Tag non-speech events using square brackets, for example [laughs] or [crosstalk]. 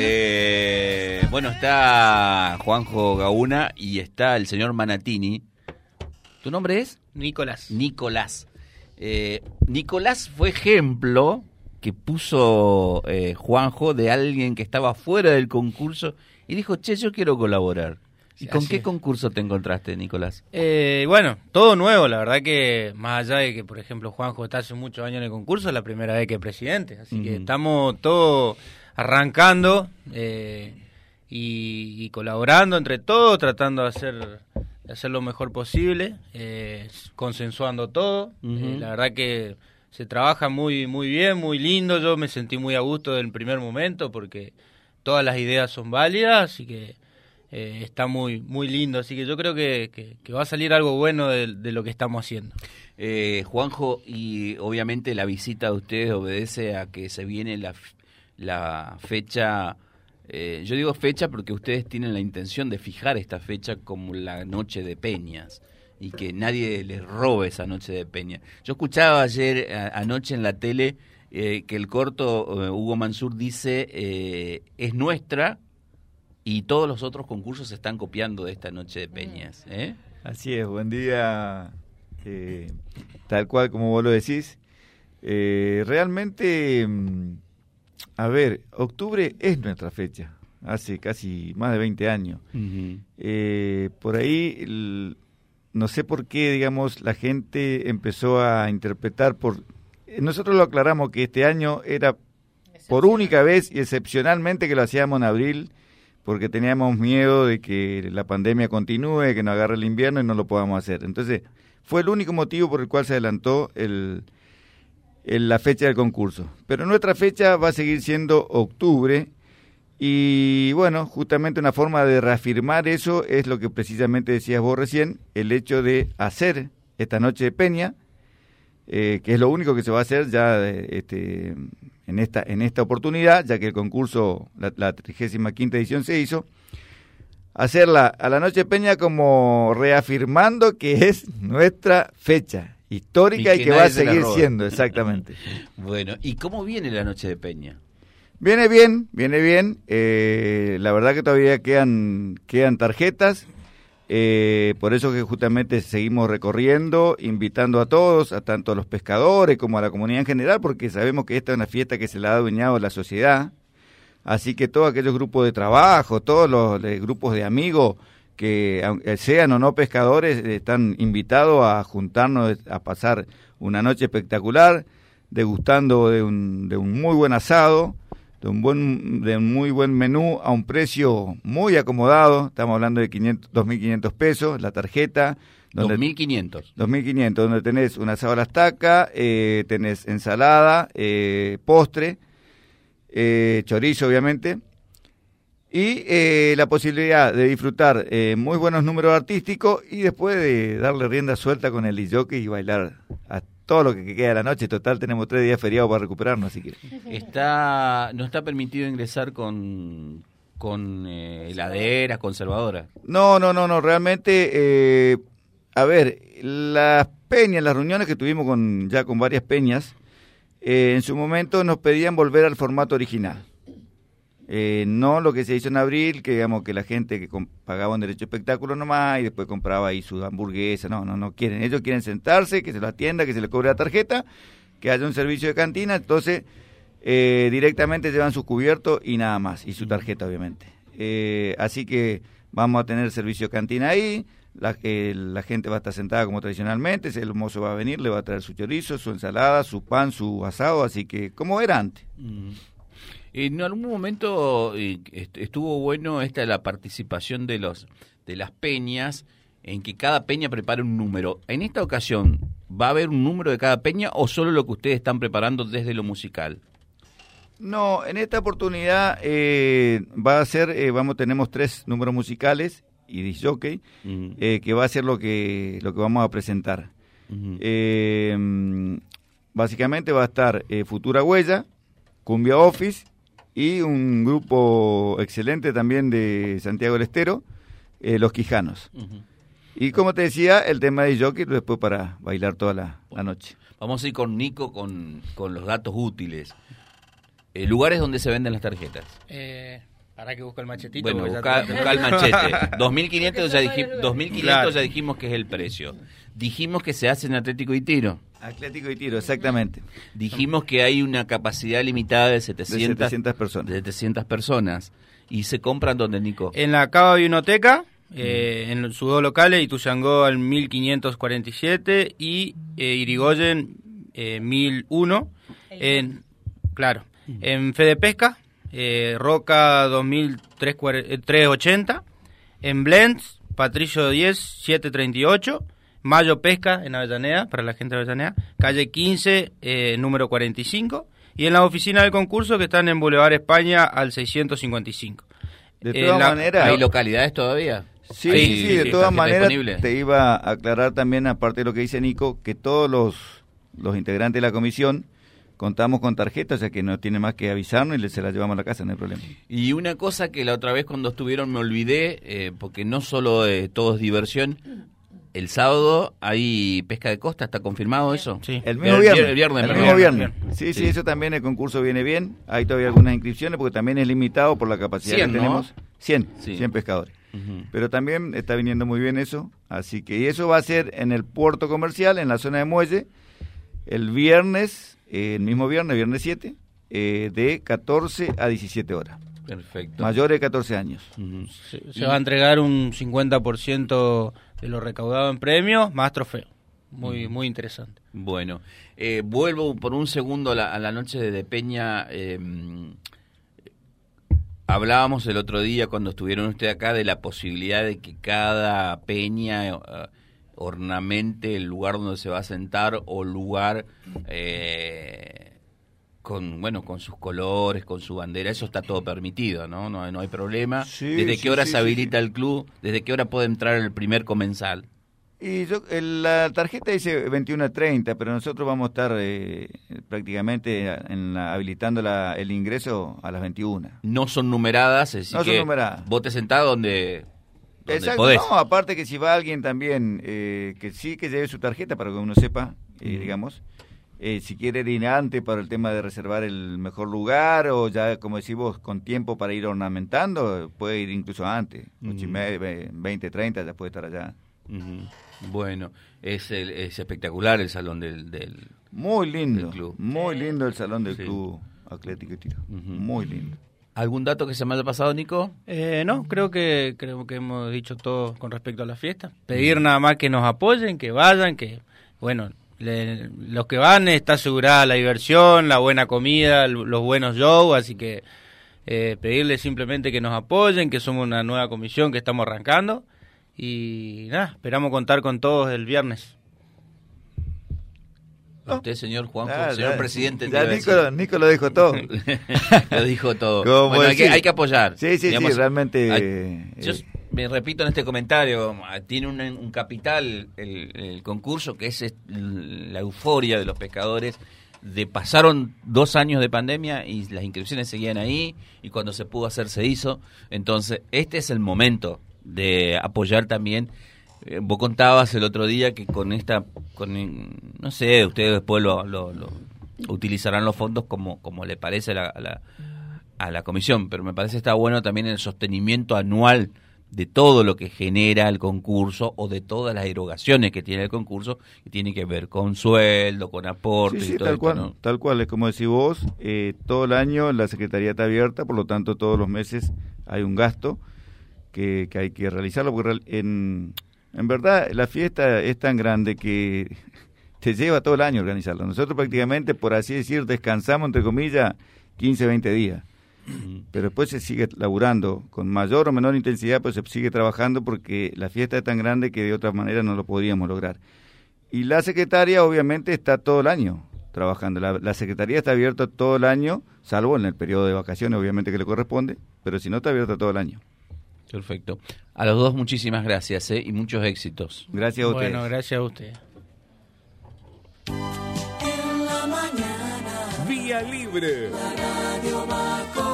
Eh, bueno, está Juanjo Gauna y está el señor Manatini. ¿Tu nombre es? Nicolás. Nicolás. Eh, Nicolás fue ejemplo que puso eh, Juanjo de alguien que estaba fuera del concurso y dijo, che, yo quiero colaborar. ¿Y con así qué es. concurso te encontraste, Nicolás? Eh, bueno, todo nuevo, la verdad que más allá de que, por ejemplo, Juanjo está hace muchos años en el concurso, es la primera vez que es presidente, así que estamos todos arrancando eh, y, y colaborando entre todos, tratando de hacer, de hacer lo mejor posible, eh, consensuando todo. Eh, la verdad que se trabaja muy, muy bien, muy lindo, yo me sentí muy a gusto del primer momento porque todas las ideas son válidas, así que eh, está muy muy lindo, así que yo creo que, que- que va a salir algo bueno de, de lo que estamos haciendo. Eh, Juanjo, y obviamente la visita de ustedes obedece a que se viene la, la fecha, eh, yo digo fecha porque ustedes tienen la intención de fijar esta fecha como la noche de peñas y que nadie les robe esa noche de peña. Yo escuchaba ayer, anoche en la tele, eh, que el corto eh, Hugo Mansur dice, es nuestra y todos los otros concursos se están copiando de esta noche de peñas. Así es, buen día. tal cual como vos lo decís. Realmente, mm, a ver, octubre es nuestra fecha, hace casi más de 20 años. Eh, por ahí, el- no sé por qué, digamos, la gente empezó a interpretar por... eh, Nosotros lo aclaramos que este año era por única vez y excepcionalmente que lo hacíamos en abril, porque teníamos miedo de que la pandemia continúe, que nos agarre el invierno y no lo podamos hacer. Entonces, fue el único motivo por el cual se adelantó el, el- la fecha del concurso. Pero nuestra fecha va a seguir siendo octubre y bueno, justamente una forma de reafirmar eso es lo que precisamente decías vos recién, el hecho de hacer esta noche de peña, eh, que es lo único que se va a hacer ya este, en, esta, en esta oportunidad, ya que el concurso, la, la 35 edición se hizo, hacerla a la noche de peña como reafirmando que es nuestra fecha histórica Y y que va a la seguir siendo, exactamente. [laughs] Bueno, ¿y cómo viene la noche de peña? Viene bien, viene bien. eh, la verdad que todavía quedan, quedan tarjetas. eh, por eso que justamente seguimos recorriendo, invitando a todos, a tanto a los pescadores como a la comunidad en general, porque sabemos que esta es una fiesta que se le ha adueñado la sociedad. Así que todos aquellos grupos de trabajo, todos los grupos de amigos que aunque sean o no pescadores, eh, están invitados a juntarnos, a pasar una noche espectacular, degustando de un, de un muy buen asado, de un buen de un muy buen menú a un precio muy acomodado, estamos hablando de 500, 2.500 pesos, la tarjeta, donde 2.500. 2.500, donde tenés un asado a la estaca, eh, tenés ensalada, eh, postre, eh, chorizo obviamente, y eh, la posibilidad de disfrutar eh, muy buenos números artísticos y después de darle rienda suelta con el jockey y bailar a todo lo que queda de la noche. Total, tenemos tres días feriados para recuperarnos, así que... [laughs] Está, no está permitido ingresar con, con eh, heladeras, conservadoras. No, no, no, no, realmente, eh, a ver, las peñas, las reuniones que tuvimos con ya con varias peñas, eh, en su momento nos pedían volver al formato original. Eh, no lo que se hizo en abril, que digamos que la gente que pagaba un derecho de espectáculo nomás y después compraba ahí su hamburguesa, no, no, no quieren. Ellos quieren sentarse, que se lo atienda, que se le cobre la tarjeta, que haya un servicio de cantina, entonces eh, directamente llevan su cubierto y nada más, y su tarjeta obviamente. Eh, así que vamos a tener servicio de cantina ahí, la, eh, la gente va a estar sentada como tradicionalmente, el mozo va a venir, le va a traer su chorizo, su ensalada, su pan, su asado, así que como era antes. Mm. En algún momento eh, est- estuvo bueno esta la participación de los de las peñas en que cada peña prepara un número. En esta ocasión, ¿va a haber un número de cada peña o solo lo que ustedes están preparando desde lo musical? No, en esta oportunidad eh, va a ser, eh, vamos, tenemos tres números musicales y disc jockey, Mm. eh, que va a ser lo que, lo que vamos a presentar. Mm, básicamente va a estar Futura Huella, Cumbia Office y un grupo excelente también de Santiago del Estero, eh, Los Quijanos. Y como te decía, el tema de jockey después para bailar toda la, la noche. Vamos a ir con Nico con, con los datos útiles. Eh, lugares donde se venden las tarjetas. Eh, para que busco el machetito. Bueno, busca, te- busca el machete. [laughs] 2500 ya, diji- 2500 Claro. ya dijimos que es el precio. Dijimos que se hace en Atlético y Tiro. Atlético y tiro, exactamente. Dijimos que hay una capacidad limitada de 700, De 700 personas. de 700 personas. Y se compran donde, Nico. En la Cava Vinoteca, eh, en sus dos locales, Ituzangó al 1547 y eh, Irigoyen eh, 1001. En, claro, en Fede Pesca, eh, Roca 2380. En Blends, Patricio 10, 738. Mayo Pesca en Avellaneda, para la gente de Avellaneda. Calle 15, eh, número 45. Y en la oficina del concurso que están en Boulevard España al 655. De Eh, todas la- maneras, ¿Hay localidades todavía? Sí, sí, sí, de sí, todas maneras te iba a aclarar también, aparte de lo que dice Nico, que todos los, los integrantes de la comisión contamos con tarjeta, o sea que no tiene más que avisarnos y le- se la llevamos a la casa, no hay problema. Y una cosa que la otra vez cuando estuvieron me olvidé, eh, porque no solo eh, todo es diversión, el sábado hay pesca de costa, ¿está confirmado eso? Sí. El mismo El viernes. vier- el viernes, el mismo Viernes. Sí, sí, Sí. eso también, el concurso viene bien. Hay todavía algunas inscripciones porque también es limitado por la capacidad 100, que ¿no? tenemos. 100, Sí. 100 pescadores. Pero también está viniendo muy bien eso. Así que y eso va a ser en el puerto comercial, en la zona de muelle, el viernes, eh, el mismo viernes, viernes 7, eh, de 14 a 17 horas. Perfecto. Mayores de 14 años. Se va a entregar un 50% de lo recaudado en premios, más trofeo. Muy, muy interesante. Bueno, eh, vuelvo por un segundo a la, a la noche de, de Peña. eh, hablábamos el otro día cuando estuvieron ustedes acá de la posibilidad de que cada peña eh, ornamente el lugar donde se va a sentar o lugar eh, con bueno con sus colores, con su bandera. Eso está todo permitido, ¿no? No, no hay problema. Sí, ¿Desde sí, qué hora sí, se habilita el club? ¿Desde qué hora puede entrar el primer comensal? Y yo, el- la tarjeta dice 21 a 30, pero nosotros vamos a estar eh, prácticamente en la- habilitando la- el ingreso a las 21. no son numeradas, es No son que numeradas. vos te sentás donde, donde Exacto, podés. no, aparte que si va alguien también, eh, que sí que lleve su tarjeta para que uno sepa, eh, Mm. digamos, eh, si quiere ir antes para el tema de reservar el mejor lugar o ya, como decís vos, con tiempo para ir ornamentando, puede ir incluso antes, ocho y media, ve- 20, 30, ya puede estar allá. Bueno, es, el- es espectacular el salón del... del- Muy lindo, Del club. muy lindo el salón del Sí. club Atlético y Tiro, muy lindo. ¿Algún dato que se me haya pasado, Nico? Eh, no, creo que creo que hemos dicho todo con respecto a la fiesta. Pedir nada más que nos apoyen, que vayan, que bueno, le- los que van está asegurada la diversión, la buena comida, los buenos shows, así que eh, pedirles simplemente que nos apoyen, que somos una nueva comisión que estamos arrancando y nada, esperamos contar con todos el viernes. A Usted, señor Juanjo, Ah, señor ya- presidente. Ya Nico. Nico lo dijo todo. [laughs] lo dijo todo. ¿Cómo Bueno, hay que, hay que apoyar. Sí, sí, sí, Digamos, realmente, hay- eh, yo eh. Me repito en este comentario, tiene un, un capital el, el concurso que es la euforia de los pescadores. De pasaron dos años de pandemia y las inscripciones seguían ahí y cuando se pudo hacer se hizo. Entonces, este es el momento de apoyar también. Eh, vos contabas el otro día que con esta, con, no sé, ustedes después lo, lo- utilizarán los fondos como, como le parece la, la, a la comisión, pero me parece está bueno también el sostenimiento anual de todo lo que genera el concurso o de todas las erogaciones que tiene el concurso, que tiene que ver con sueldo, con aportes Sí, y todo tal esto, cual, ¿no? tal cual, es como decís vos, eh, todo el año la Secretaría está abierta, por lo tanto todos los meses hay un gasto que, que hay que realizarlo, porque en, en verdad la fiesta es tan grande que [laughs] te lleva todo el año organizarlo. Nosotros prácticamente, por así decir, descansamos, entre comillas, 15, 20 días. Pero después se sigue laburando con mayor o menor intensidad, pues se sigue trabajando porque la fiesta es tan grande que de otra manera no lo podríamos lograr. Y la secretaria obviamente está todo el año trabajando. La, la secretaría está abierta todo el año, salvo en el periodo de vacaciones, obviamente que le corresponde, pero si no está abierta todo el año. Perfecto. A los dos muchísimas gracias ¿eh? y muchos éxitos. Gracias a ustedes. Bueno, gracias a ustedes. En la mañana Vía Libre. la radio va con